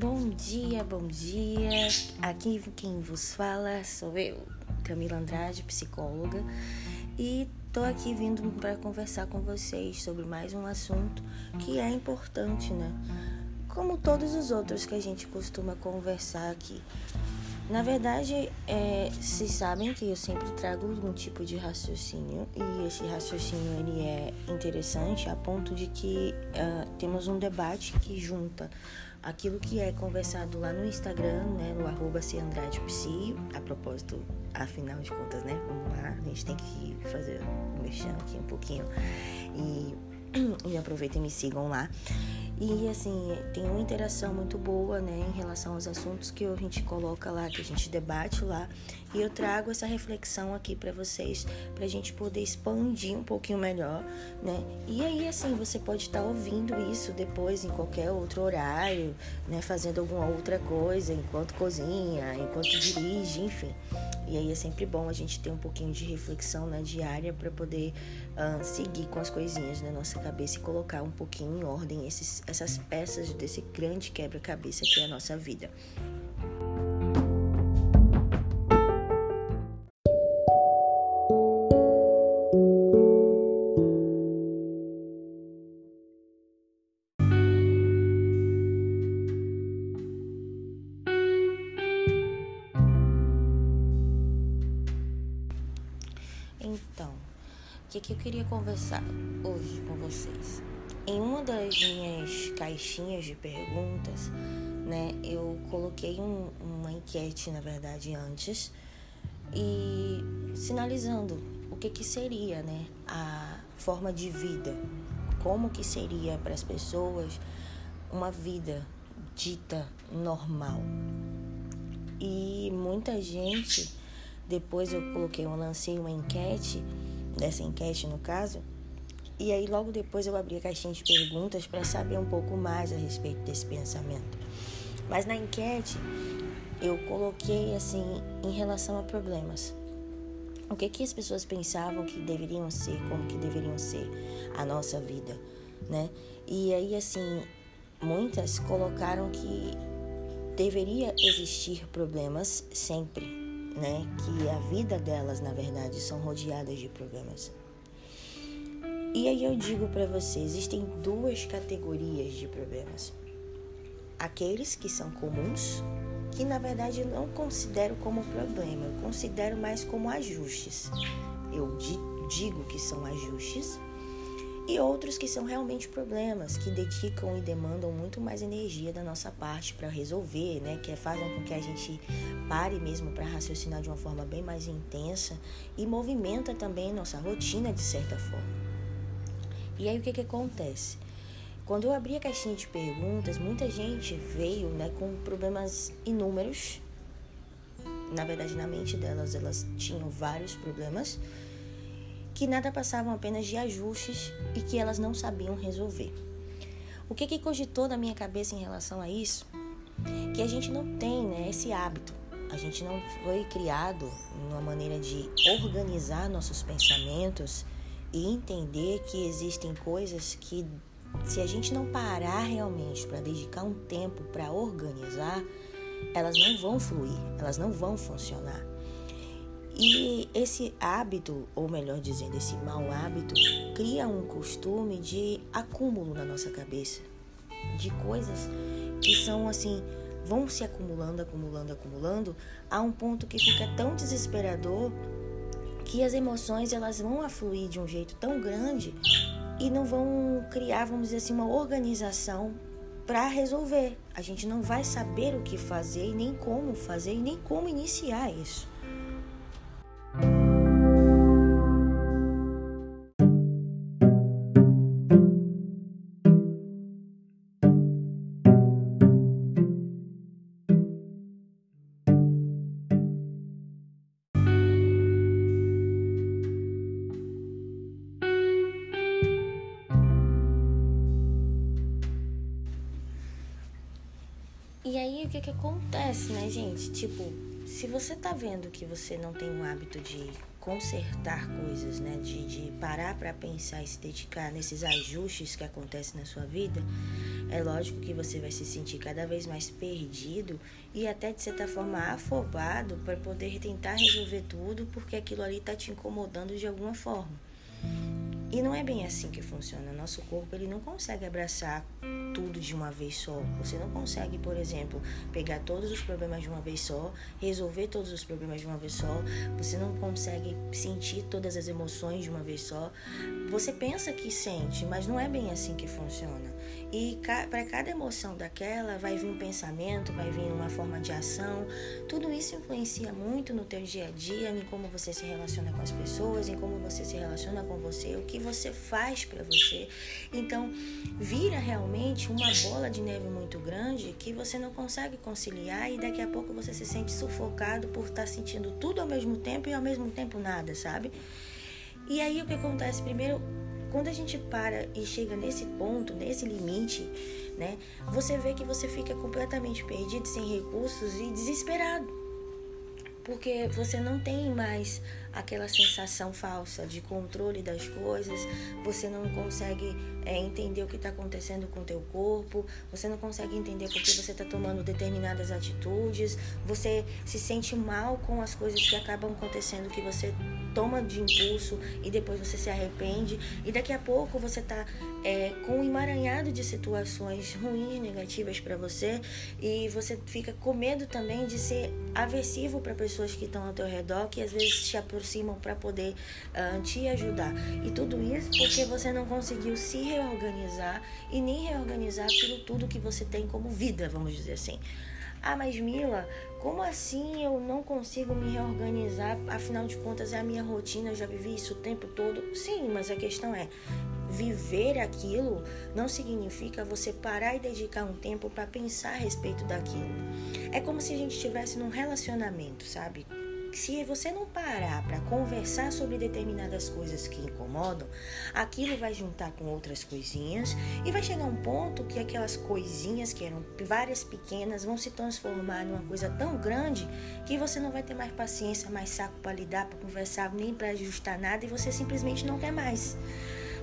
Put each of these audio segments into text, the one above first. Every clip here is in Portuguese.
Bom dia, bom dia. Aqui quem vos fala sou eu, Camila Andrade, psicóloga, e tô aqui vindo para conversar com vocês sobre mais um assunto que é importante, né? Como todos os outros que a gente costuma conversar aqui. Na verdade, é, vocês sabem que eu sempre trago algum tipo de raciocínio e esse raciocínio ele é interessante a ponto de que uh, temos um debate que junta aquilo que é conversado lá no Instagram, né, no arroba. A propósito, afinal de contas, né, vamos lá, a gente tem que fazer, mexendo aqui um pouquinho e, e aproveitem e me sigam lá. E assim, tem uma interação muito boa, né, em relação aos assuntos que a gente coloca lá, que a gente debate lá. E eu trago essa reflexão aqui para vocês, pra gente poder expandir um pouquinho melhor, né? E aí, assim, você pode estar tá ouvindo isso depois em qualquer outro horário, né, fazendo alguma outra coisa, enquanto cozinha, enquanto dirige, enfim. E aí é sempre bom a gente ter um pouquinho de reflexão né, diária para poder uh, seguir com as coisinhas na nossa cabeça e colocar um pouquinho em ordem esses, essas peças desse grande quebra-cabeça que é a nossa vida. Conversar hoje com vocês? Em uma das minhas caixinhas de perguntas, né, eu coloquei um, uma enquete, na verdade, antes, e sinalizando o que, que seria, né, a forma de vida, como que seria para as pessoas uma vida dita normal. E muita gente depois eu coloquei, eu lancei uma enquete, dessa enquete no caso, e aí logo depois eu abri a caixinha de perguntas para saber um pouco mais a respeito desse pensamento. Mas na enquete eu coloquei assim em relação a problemas. O que que as pessoas pensavam que deveriam ser, como que deveriam ser a nossa vida, né? E aí assim, muitas colocaram que deveria existir problemas sempre, né, que a vida delas, na verdade, são rodeadas de problemas. E aí eu digo para você, existem duas categorias de problemas. Aqueles que são comuns, que na verdade eu não considero como problema, eu considero mais como ajustes. Eu digo que são ajustes e outros que são realmente problemas, que dedicam e demandam muito mais energia da nossa parte para resolver, né? Que fazem com que a gente pare mesmo para raciocinar de uma forma bem mais intensa e movimenta também nossa rotina de certa forma. E aí o que, que acontece? Quando eu abri a caixinha de perguntas, muita gente veio né, com problemas inúmeros. Na verdade, na mente delas, elas tinham vários problemas que nada passavam apenas de ajustes e que elas não sabiam resolver. O que, que cogitou na minha cabeça em relação a isso? Que a gente não tem né, esse hábito, a gente não foi criado numa maneira de organizar nossos pensamentos e entender que existem coisas que, se a gente não parar realmente para dedicar um tempo para organizar, elas não vão fluir, elas não vão funcionar. E esse hábito, ou melhor dizendo, esse mau hábito, cria um costume de acúmulo na nossa cabeça, de coisas que são assim, vão se acumulando, acumulando, acumulando, a um ponto que fica tão desesperador que as emoções elas vão afluir de um jeito tão grande e não vão criar, vamos dizer assim, uma organização para resolver. A gente não vai saber o que fazer e nem como fazer e nem como iniciar isso. O que acontece, né, gente? Tipo, se você tá vendo que você não tem o hábito de consertar coisas, né, de, de parar para pensar e se dedicar nesses ajustes que acontecem na sua vida, É lógico que você vai se sentir cada vez mais perdido e até de certa forma afobado para poder tentar resolver tudo porque aquilo ali está te incomodando de alguma forma. E não é bem assim que funciona. Nosso corpo ele não consegue abraçar tudo de uma vez só. Você não consegue, por exemplo, pegar todos os problemas de uma vez só, resolver todos os problemas de uma vez só. Você não consegue sentir todas as emoções de uma vez só. Você pensa que sente, mas não é bem assim que funciona. E para cada emoção daquela vai vir um pensamento, vai vir uma forma de ação. Tudo isso influencia muito no teu dia a dia, em como você se relaciona com as pessoas, em como você se relaciona com você, o que você faz para você. Então, vira realmente uma bola de neve muito grande que você não consegue conciliar e daqui a pouco você se sente sufocado por estar tá sentindo tudo ao mesmo tempo e ao mesmo tempo nada, sabe? E aí o que acontece? Primeiro, quando a gente para e chega nesse ponto, nesse limite, né, você vê que você fica completamente perdido, sem recursos e desesperado. Porque você não tem mais aquela sensação falsa de controle das coisas, você não consegue é, entender o que está acontecendo com o teu corpo, você não consegue entender por que você está tomando determinadas atitudes, você se sente mal com as coisas que acabam acontecendo que você toma de impulso e depois você se arrepende. E daqui a pouco você está é, com um emaranhado de situações ruins, negativas para você. E você fica com medo também de ser aversivo para pessoas que estão ao teu redor que às vezes te aproximam para poder uh, te ajudar e tudo isso porque você não conseguiu se reorganizar e nem reorganizar aquilo tudo que você tem como vida, vamos dizer assim. Ah, mas Mila, como assim eu não consigo me reorganizar? Afinal de contas, é a minha rotina, eu já vivi isso o tempo todo. Sim, mas a questão é: viver aquilo não significa você parar e dedicar um tempo para pensar a respeito daquilo. É como se a gente estivesse num relacionamento, sabe? Se você não parar para conversar sobre determinadas coisas que incomodam, aquilo vai juntar com outras coisinhas e vai chegar um ponto que aquelas coisinhas que eram várias pequenas vão se transformar numa coisa tão grande que você não vai ter mais paciência, mais saco para lidar, para conversar, nem para ajustar nada e você simplesmente não quer mais.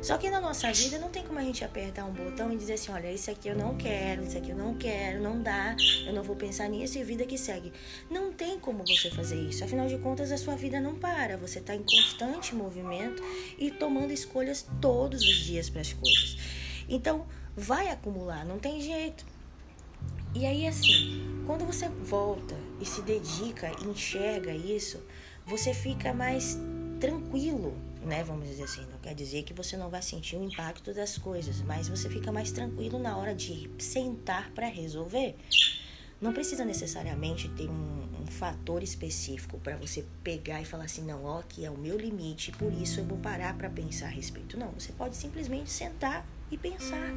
Só que na nossa vida não tem como a gente apertar um botão e dizer assim: olha, isso aqui eu não quero, isso aqui eu não quero, não dá, eu não vou pensar nisso e vida que segue. Não tem como você fazer isso. Afinal de contas, a sua vida não para. Você está em constante movimento e tomando escolhas todos os dias para as coisas. Então, vai acumular, não tem jeito. E aí, assim, quando você volta e se dedica, enxerga isso, você fica mais tranquilo né? Vamos dizer assim, não quer dizer que você não vai sentir o impacto das coisas, mas você fica mais tranquilo na hora de sentar para resolver. Não precisa necessariamente ter um, um fator específico para você pegar e falar assim, não, ó, aqui é o meu limite, por isso eu vou parar para pensar a respeito. Não, você pode simplesmente sentar e pensar.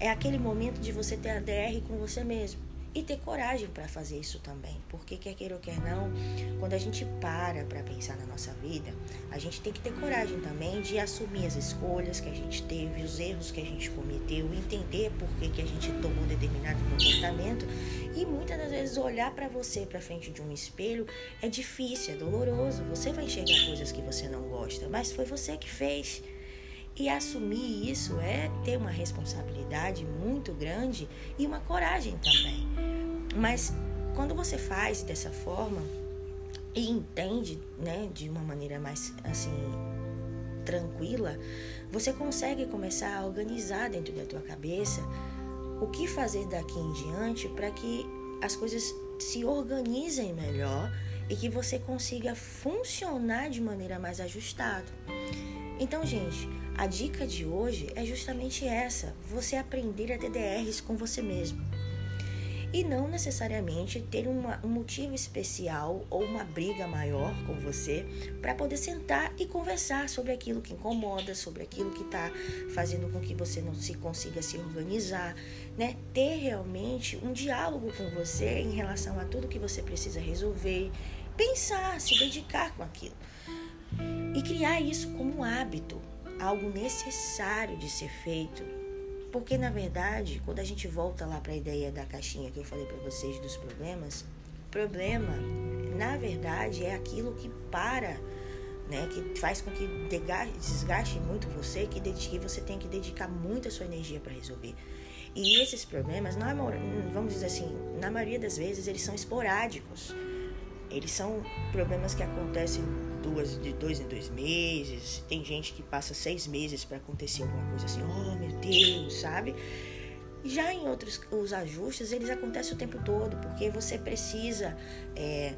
É aquele momento de você ter a DR com você mesmo e ter coragem para fazer isso também, porque quer queira ou quer não, quando a gente para para pensar na nossa vida, a gente tem que ter coragem também de assumir as escolhas que a gente teve, os erros que a gente cometeu, entender por que, que a gente tomou determinado comportamento e muitas das vezes olhar para você para frente de um espelho é difícil, é doloroso, você vai enxergar coisas que você não gosta, mas foi você que fez. E assumir isso é ter uma responsabilidade muito grande e uma coragem também. Mas quando você faz dessa forma e entende, né, de uma maneira mais assim tranquila, você consegue começar a organizar dentro da tua cabeça o que fazer daqui em diante para que as coisas se organizem melhor e que você consiga funcionar de maneira mais ajustada. Então, gente, a dica de hoje é justamente essa: você aprender a ter DRs com você mesmo. E não necessariamente ter uma, um motivo especial ou uma briga maior com você para poder sentar e conversar sobre aquilo que incomoda, sobre aquilo que está fazendo com que você não se consiga se organizar, né? Ter realmente um diálogo com você em relação a tudo que você precisa resolver, pensar, se dedicar com aquilo e criar isso como um hábito algo necessário de ser feito. Porque na verdade, quando a gente volta lá para a ideia da caixinha que eu falei para vocês dos problemas, problema, na verdade, é aquilo que para, né, que faz com que desgaste muito você, que, você tem que dedicar muita sua energia para resolver. E esses problemas, vamos dizer assim, na maioria das vezes eles são esporádicos. Eles são problemas que acontecem duas, de dois em dois meses. Tem gente que passa seis meses para acontecer alguma coisa assim, oh meu Deus, sabe? Já em outros, os ajustes, eles acontecem o tempo todo, porque você precisa é,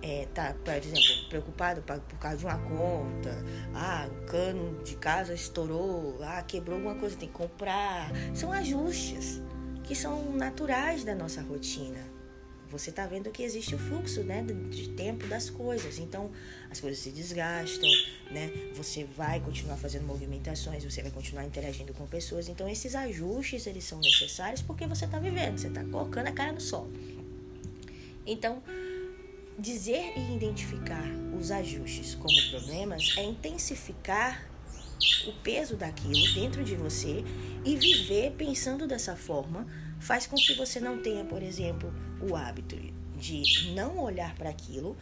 é, tá, por exemplo, preocupado por causa de uma conta, ah, o cano de casa estourou, ah, quebrou alguma coisa, tem que comprar. São ajustes que são naturais da nossa rotina você está vendo que existe o fluxo né, de tempo das coisas. Então, as coisas se desgastam, né? Você vai continuar fazendo movimentações, você vai continuar interagindo com pessoas. Então, esses ajustes, eles são necessários porque você está vivendo, você está colocando a cara no sol. Então, dizer e identificar os ajustes como problemas é intensificar o peso daquilo dentro de você e viver pensando dessa forma faz com que você não tenha, por exemplo, o hábito de não olhar para aquilo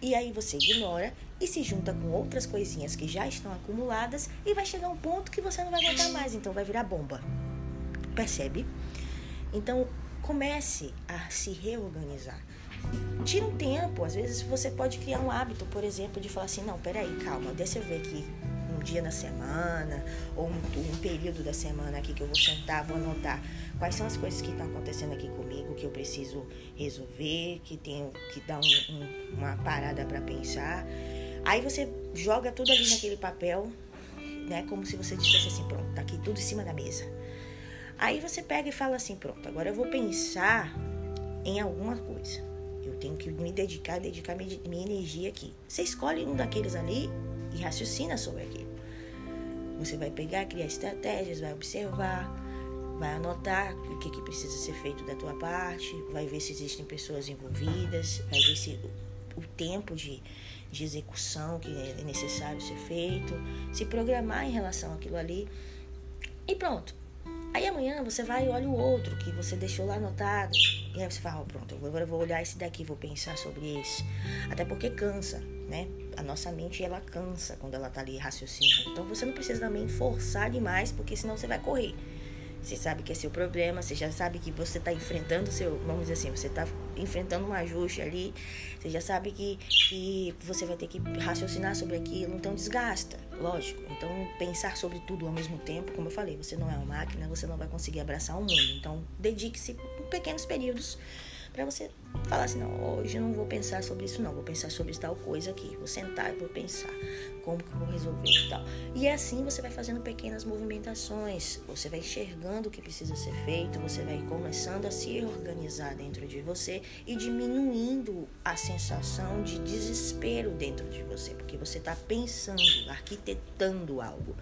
e aí você ignora e se junta com outras coisinhas que já estão acumuladas e vai chegar um ponto que você não vai aguentar mais, então vai virar bomba. Percebe? Então comece a se reorganizar. Tira um tempo, às vezes você pode criar um hábito, por exemplo, de falar assim, não, peraí, calma, deixa eu ver aqui dia na semana ou um, um, período da semana aqui que eu vou sentar, vou anotar quais são as coisas que estão acontecendo aqui comigo que eu preciso resolver, que tenho que dar um, um, uma parada para pensar. Aí você joga tudo ali naquele papel, né, como se você dissesse assim, pronto, tá aqui tudo em cima da mesa. Aí você pega e fala assim, pronto, agora eu vou pensar em alguma coisa. Eu tenho que me dedicar, dedicar minha, minha energia aqui. Você escolhe um daqueles ali e raciocina sobre aquilo. Você vai pegar, criar estratégias, vai observar, vai anotar o que, que precisa ser feito da tua parte, vai ver se existem pessoas envolvidas, vai ver se o, tempo de, de execução que é necessário ser feito, se programar em relação àquilo ali e pronto. Aí amanhã você vai e olha o outro que você deixou lá anotado. E aí você fala, oh, pronto, agora eu vou olhar esse daqui, vou pensar sobre esse. Até porque cansa, né? A nossa mente, ela cansa quando ela tá ali raciocinando. Então você não precisa também forçar demais, porque senão você vai correr. Você sabe que é seu problema, você já sabe que você está enfrentando seu, vamos dizer assim, você está enfrentando um ajuste ali, você já sabe que, que você vai ter que raciocinar sobre aquilo, então desgasta, lógico. Então pensar sobre tudo ao mesmo tempo, como eu falei, você não é uma máquina, você não vai conseguir abraçar o mundo. Então dedique-se em pequenos períodos para você falar assim, não, hoje não vou pensar sobre isso não, vou pensar sobre tal coisa aqui, vou sentar e vou pensar como que eu vou resolver e tal. E assim você vai fazendo pequenas movimentações, você vai enxergando o que precisa ser feito, você vai começando a se organizar dentro de você e diminuindo a sensação de desespero dentro de você, porque você está pensando, arquitetando algo.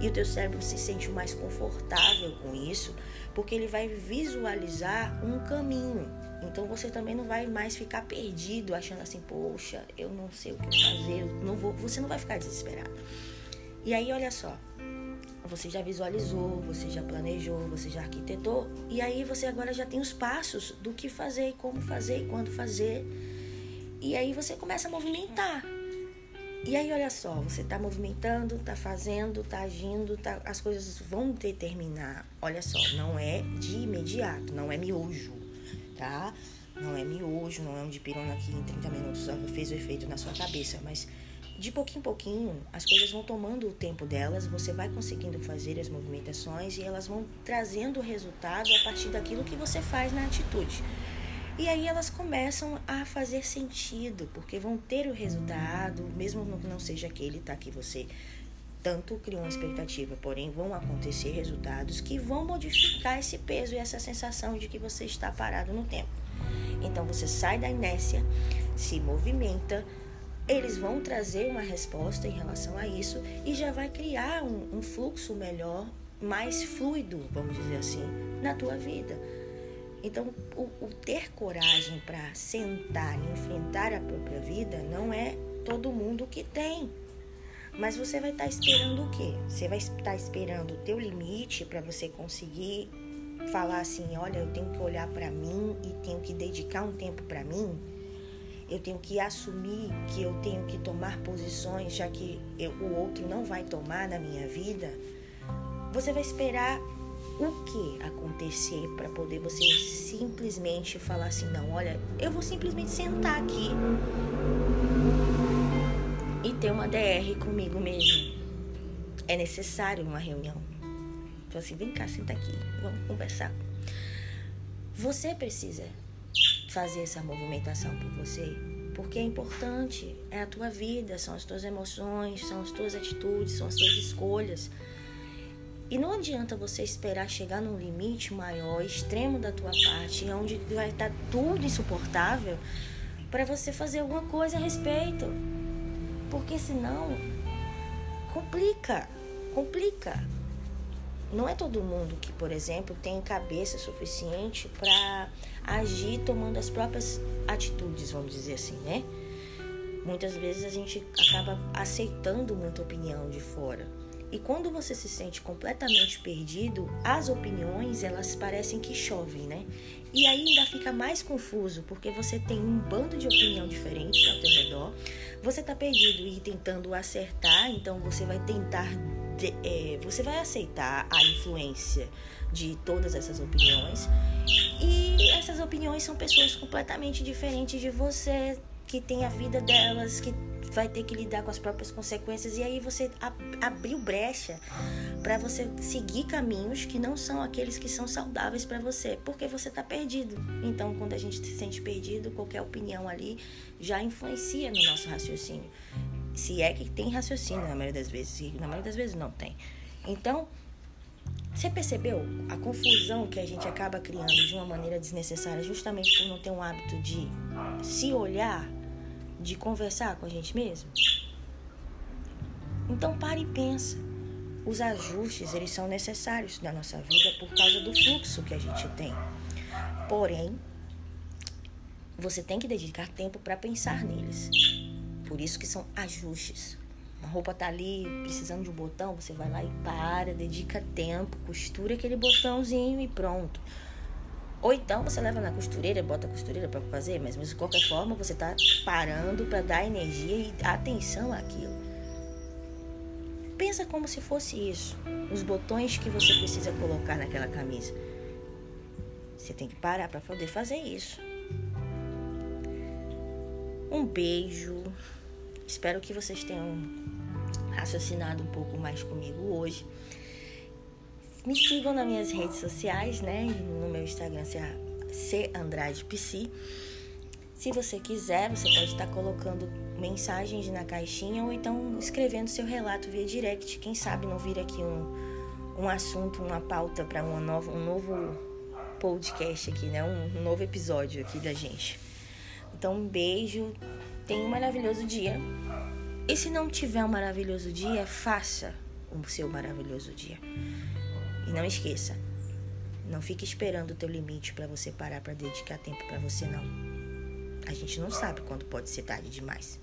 E o teu cérebro se sente mais confortável com isso, porque ele vai visualizar um caminho. Então você também não vai mais ficar perdido achando assim, poxa, eu não sei o que fazer, não vou, você não vai ficar desesperado. E aí olha só, você já visualizou, você já planejou, você já arquitetou, e aí você agora já tem os passos do que fazer, como fazer e quando fazer. E aí você começa a movimentar. E aí, olha só, você está movimentando, está fazendo, está agindo, tá, as coisas vão determinar. Olha só, não é de imediato, não é miojo, tá? Não é miojo, não é um dipirona que em 30 minutos fez o efeito na sua cabeça, mas de pouquinho em pouquinho as coisas vão tomando o tempo delas, você vai conseguindo fazer as movimentações e elas vão trazendo o resultado a partir daquilo que você faz na atitude. E aí elas começam a fazer sentido, porque vão ter o resultado, mesmo que não seja aquele tá, que você tanto criou uma expectativa, porém vão acontecer resultados que vão modificar esse peso e essa sensação de que você está parado no tempo. Então você sai da inércia, se movimenta, eles vão trazer uma resposta em relação a isso e já vai criar um, um fluxo melhor, mais fluido, vamos dizer assim, na tua vida. Então, o, o ter coragem para sentar e enfrentar a própria vida não é todo mundo que tem. Mas você vai estar tá esperando o quê? Você vai estar tá esperando o teu limite para você conseguir falar assim, olha, eu tenho que olhar para mim e tenho que dedicar um tempo para mim. Eu tenho que assumir que eu tenho que tomar posições já que eu, o outro não vai tomar na minha vida. Você vai esperar o que acontecer para poder você simplesmente falar assim, não, olha, eu vou simplesmente sentar aqui e ter uma DR comigo mesmo. É necessário uma reunião. Então assim, vem cá, senta aqui, vamos conversar. Você precisa fazer essa movimentação por você, porque é importante, é a tua vida, são as tuas emoções, são as tuas atitudes, são as tuas escolhas. E não adianta você esperar chegar num limite maior, extremo da tua parte, onde vai estar tudo insuportável, para você fazer alguma coisa a respeito. Porque senão complica, complica. Não é todo mundo que, por exemplo, tem cabeça suficiente para agir tomando as próprias atitudes, vamos dizer assim, né? Muitas vezes a gente acaba aceitando muita opinião de fora e quando você se sente completamente perdido, as opiniões elas parecem que chovem, né? E aí ainda fica mais confuso, porque você tem um bando de opinião diferente ao teu redor, você tá perdido e tentando acertar, então você vai tentar, de, é, você vai aceitar a influência de todas essas opiniões. E essas opiniões são pessoas completamente diferentes de você, que tem a vida delas, que vai ter que lidar com as próprias consequências e aí você abriu brecha para você seguir caminhos que não são aqueles que são saudáveis para você, porque você está perdido. Então, quando a gente se sente perdido, qualquer opinião ali já influencia no nosso raciocínio. Se é que tem raciocínio na maioria das vezes, e na maioria das vezes não tem. Então, você percebeu a confusão que a gente acaba criando de uma maneira desnecessária, justamente por não ter um hábito de se olhar de conversar com a gente mesmo? Então pare e pensa. Os ajustes, eles são necessários na nossa vida por causa do fluxo que a gente tem. Porém, você tem que dedicar tempo para pensar neles. Por isso que são ajustes. Uma roupa tá ali precisando de um botão, você vai lá e para, dedica tempo, costura aquele botãozinho e pronto. Ou então você leva na costureira, bota a costureira para fazer, mas, de qualquer forma você está parando para dar energia e atenção àquilo. Pensa como se fosse isso, os botões que você precisa colocar naquela camisa. Você tem que parar para poder fazer isso. Um beijo. Espero que vocês tenham raciocinado um pouco mais comigo hoje. Me sigam nas minhas redes sociais, né? No meu Instagram, C Andrade PC. Se você quiser, você pode estar colocando mensagens na caixinha ou então escrevendo seu relato via direct. Quem sabe não vir aqui um, um assunto, uma pauta para um novo, podcast aqui, né? Um, um novo episódio aqui da gente. Então, um beijo, tenha um maravilhoso dia. E se não tiver um maravilhoso dia, faça o seu maravilhoso dia. E não esqueça, não fique esperando o teu limite para você parar para dedicar tempo para você não. A gente não sabe quando pode ser tarde demais.